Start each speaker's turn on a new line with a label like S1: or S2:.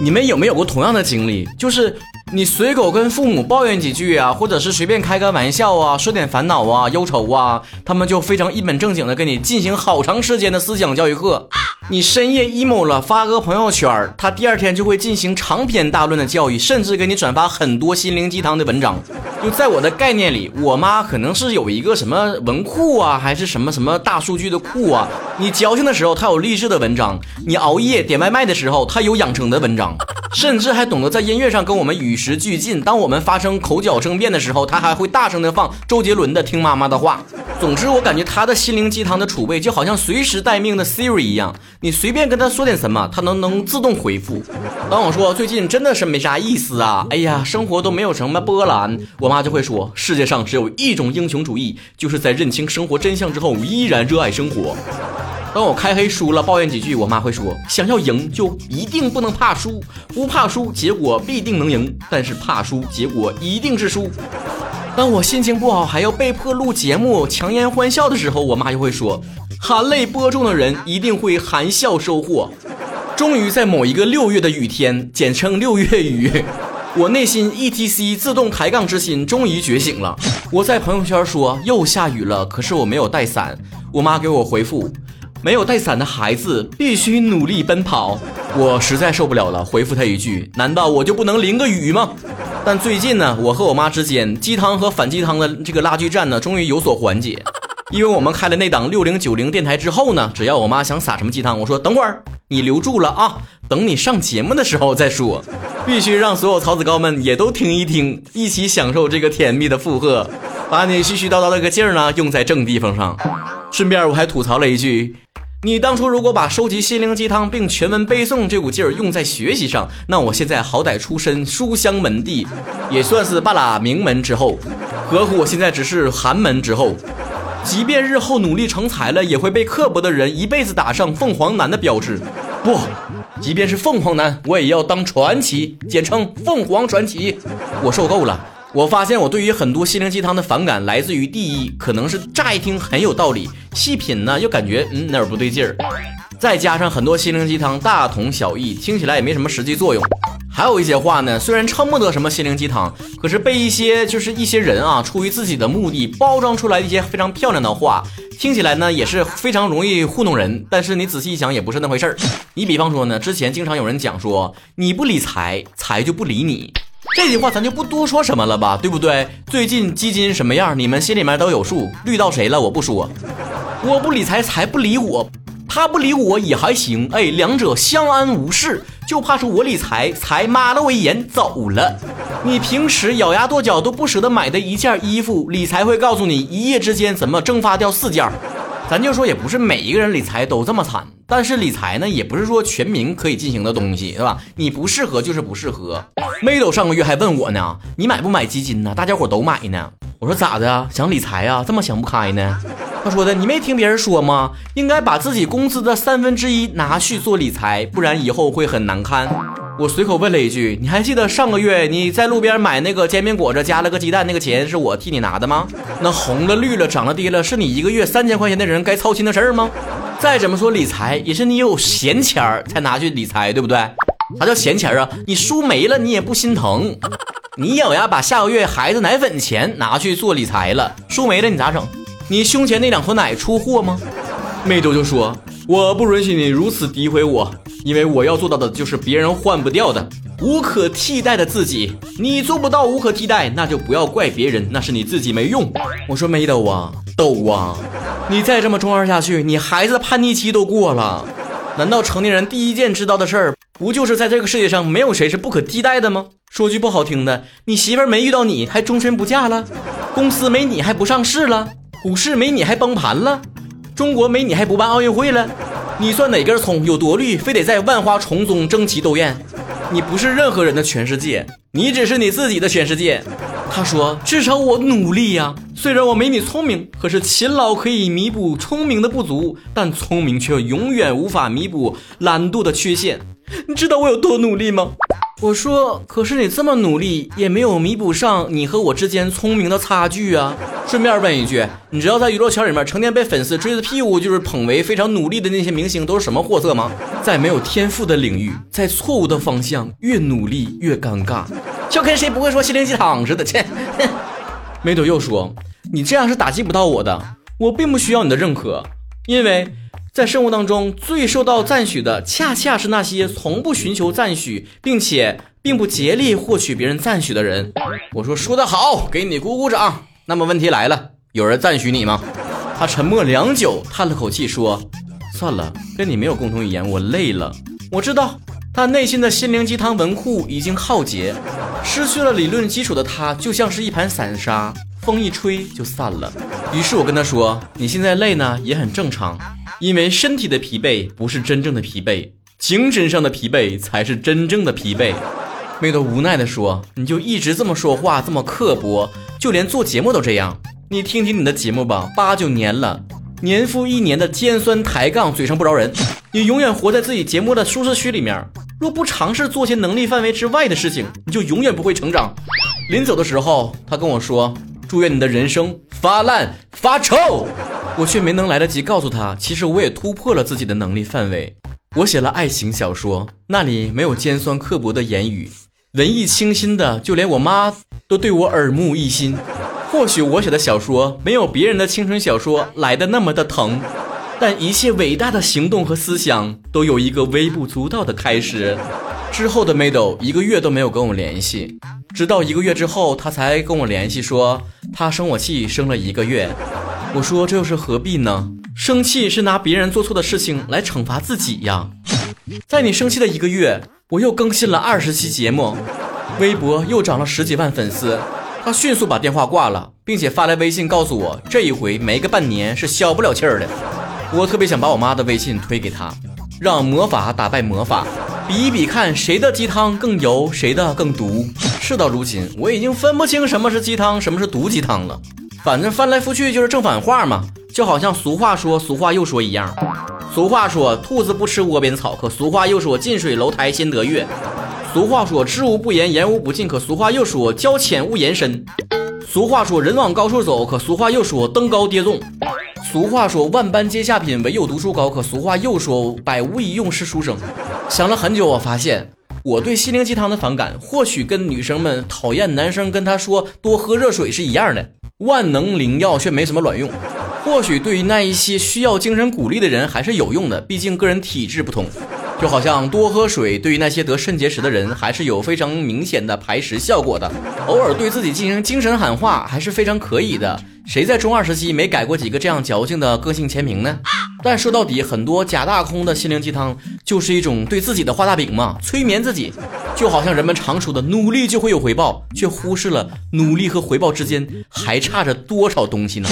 S1: 你们有没有过同样的经历？就是你随口跟父母抱怨几句啊，或者是随便开个玩笑啊，说点烦恼啊、忧愁啊，他们就非常一本正经的跟你进行好长时间的思想教育课。你深夜 emo 了，发个朋友圈，他第二天就会进行长篇大论的教育，甚至给你转发很多心灵鸡汤的文章。就在我的概念里，我妈可能是有一个什么文库啊，还是什么什么大数据的库啊。你矫情的时候，她有励志的文章；你熬夜点外卖的时候，她有养成的文章，甚至还懂得在音乐上跟我们与时俱进。当我们发生口角争辩的时候，她还会大声的放周杰伦的《听妈妈的话》。总之，我感觉他的心灵鸡汤的储备就好像随时待命的 Siri 一样，你随便跟他说点什么，他能能自动回复。当我说最近真的是没啥意思啊，哎呀，生活都没有什么波澜，我妈就会说世界上只有一种英雄主义，就是在认清生活真相之后依然热爱生活。当我开黑输了，抱怨几句，我妈会说想要赢就一定不能怕输，不怕输结果必定能赢，但是怕输结果一定是输。当我心情不好，还要被迫录节目强颜欢笑的时候，我妈就会说：“含泪播种的人一定会含笑收获。”终于在某一个六月的雨天，简称六月雨，我内心 ETC 自动抬杠之心终于觉醒了。我在朋友圈说又下雨了，可是我没有带伞。我妈给我回复：“没有带伞的孩子必须努力奔跑。”我实在受不了了，回复她一句：“难道我就不能淋个雨吗？”但最近呢，我和我妈之间鸡汤和反鸡汤的这个拉锯战呢，终于有所缓解。因为我们开了那档六零九零电台之后呢，只要我妈想撒什么鸡汤，我说等会儿你留住了啊，等你上节目的时候再说。必须让所有曹子高们也都听一听，一起享受这个甜蜜的负荷，把你絮絮叨叨那个劲儿呢用在正地方上。顺便我还吐槽了一句。你当初如果把收集心灵鸡汤并全文背诵这股劲儿用在学习上，那我现在好歹出身书香门第，也算是半拉名门之后。何苦我现在只是寒门之后？即便日后努力成才了，也会被刻薄的人一辈子打上凤凰男的标志。不，即便是凤凰男，我也要当传奇，简称凤凰传奇。我受够了。我发现我对于很多心灵鸡汤的反感来自于第一，可能是乍一听很有道理，细品呢又感觉嗯哪儿不对劲儿，再加上很多心灵鸡汤大同小异，听起来也没什么实际作用。还有一些话呢，虽然称不得什么心灵鸡汤，可是被一些就是一些人啊，出于自己的目的包装出来一些非常漂亮的话，听起来呢也是非常容易糊弄人。但是你仔细一想，也不是那回事儿。你比方说呢，之前经常有人讲说，你不理财，财就不理你。这句话咱就不多说什么了吧，对不对？最近基金什么样，你们心里面都有数。绿到谁了，我不说。我不理财，财不理我；他不理我也还行。哎，两者相安无事。就怕是我理财，财妈了我一眼走了。你平时咬牙跺脚都不舍得买的一件衣服，理财会告诉你一夜之间怎么蒸发掉四件。咱就说，也不是每一个人理财都这么惨，但是理财呢，也不是说全民可以进行的东西，对吧？你不适合就是不适合。妹豆上个月还问我呢，你买不买基金呢？大家伙都买呢。我说咋的？想理财啊？这么想不开呢？他说的，你没听别人说吗？应该把自己工资的三分之一拿去做理财，不然以后会很难堪。我随口问了一句：“你还记得上个月你在路边买那个煎饼果子加了个鸡蛋那个钱是我替你拿的吗？那红了绿了涨了跌了，是你一个月三千块钱的人该操心的事儿吗？再怎么说理财也是你有闲钱儿才拿去理财，对不对？啥叫闲钱啊？你输没了你也不心疼，你咬牙把下个月孩子奶粉钱拿去做理财了，输没了你咋整？你胸前那两坨奶出货吗？妹豆就说：“我不允许你如此诋毁我。”因为我要做到的就是别人换不掉的、无可替代的自己。你做不到无可替代，那就不要怪别人，那是你自己没用。我说没抖啊，抖啊，你再这么中二下去，你孩子叛逆期都过了。难道成年人第一件知道的事儿，不就是在这个世界上没有谁是不可替代的吗？说句不好听的，你媳妇儿没遇到你还终身不嫁了，公司没你还不上市了，股市没你还崩盘了，中国没你还不办奥运会了。你算哪根葱有多绿，非得在万花丛中争奇斗艳？你不是任何人的全世界，你只是你自己的全世界。他说：“至少我努力呀，虽然我没你聪明，可是勤劳可以弥补聪明的不足，但聪明却永远无法弥补懒惰的缺陷。你知道我有多努力吗？”我说，可是你这么努力，也没有弥补上你和我之间聪明的差距啊。顺便问一句，你知道在娱乐圈里面成天被粉丝追着屁股就是捧为非常努力的那些明星都是什么货色吗？在没有天赋的领域，在错误的方向，越努力越尴尬，就跟谁不会说心灵鸡汤似的。切，梅朵又说，你这样是打击不到我的，我并不需要你的认可，因为。在生活当中，最受到赞许的，恰恰是那些从不寻求赞许，并且并不竭力获取别人赞许的人。我说说得好，给你鼓鼓掌。那么问题来了，有人赞许你吗？他沉默良久，叹了口气说：“算了，跟你没有共同语言，我累了。”我知道他内心的心灵鸡汤文库已经耗竭，失去了理论基础的他，就像是一盘散沙，风一吹就散了。于是我跟他说：“你现在累呢，也很正常。”因为身体的疲惫不是真正的疲惫，精神上的疲惫才是真正的疲惫。妹子无奈地说：“你就一直这么说话，这么刻薄，就连做节目都这样。你听听你的节目吧，八九年了，年复一年的尖酸抬杠，嘴上不饶人。你永远活在自己节目的舒适区里面，若不尝试做些能力范围之外的事情，你就永远不会成长。”临走的时候，他跟我说：“祝愿你的人生发烂发臭。”我却没能来得及告诉他，其实我也突破了自己的能力范围。我写了爱情小说，那里没有尖酸刻薄的言语，文艺清新的，就连我妈都对我耳目一新。或许我写的小说没有别人的青春小说来的那么的疼，但一切伟大的行动和思想都有一个微不足道的开始。之后的梅朵一个月都没有跟我联系，直到一个月之后，他才跟我联系说他生我气生了一个月。我说这又是何必呢？生气是拿别人做错的事情来惩罚自己呀。在你生气的一个月，我又更新了二十期节目，微博又涨了十几万粉丝。他迅速把电话挂了，并且发来微信告诉我，这一回没个半年是消不了气儿的。我特别想把我妈的微信推给他，让魔法打败魔法，比一比看谁的鸡汤更油，谁的更毒。事到如今，我已经分不清什么是鸡汤，什么是毒鸡汤了。反正翻来覆去就是正反话嘛，就好像俗话说，俗话又说一样。俗话说，兔子不吃窝边草，可俗话又说，近水楼台先得月。俗话说，知无不言，言无不尽，可俗话又说，交浅勿言深。俗话说，人往高处走，可俗话又说，登高跌重。俗话说，万般皆下品，唯有读书高，可俗话又说，百无一用是书生。想了很久，我发现我对心灵鸡汤的反感，或许跟女生们讨厌男生跟她说多喝热水是一样的。万能灵药却没什么卵用，或许对于那一些需要精神鼓励的人还是有用的，毕竟个人体质不同。就好像多喝水，对于那些得肾结石的人还是有非常明显的排石效果的。偶尔对自己进行精神喊话还是非常可以的。谁在中二时期没改过几个这样矫情的个性签名呢？但说到底，很多假大空的心灵鸡汤就是一种对自己的画大饼嘛，催眠自己。就好像人们常说的努力就会有回报却忽视了努力和回报之间还差着多少东西呢？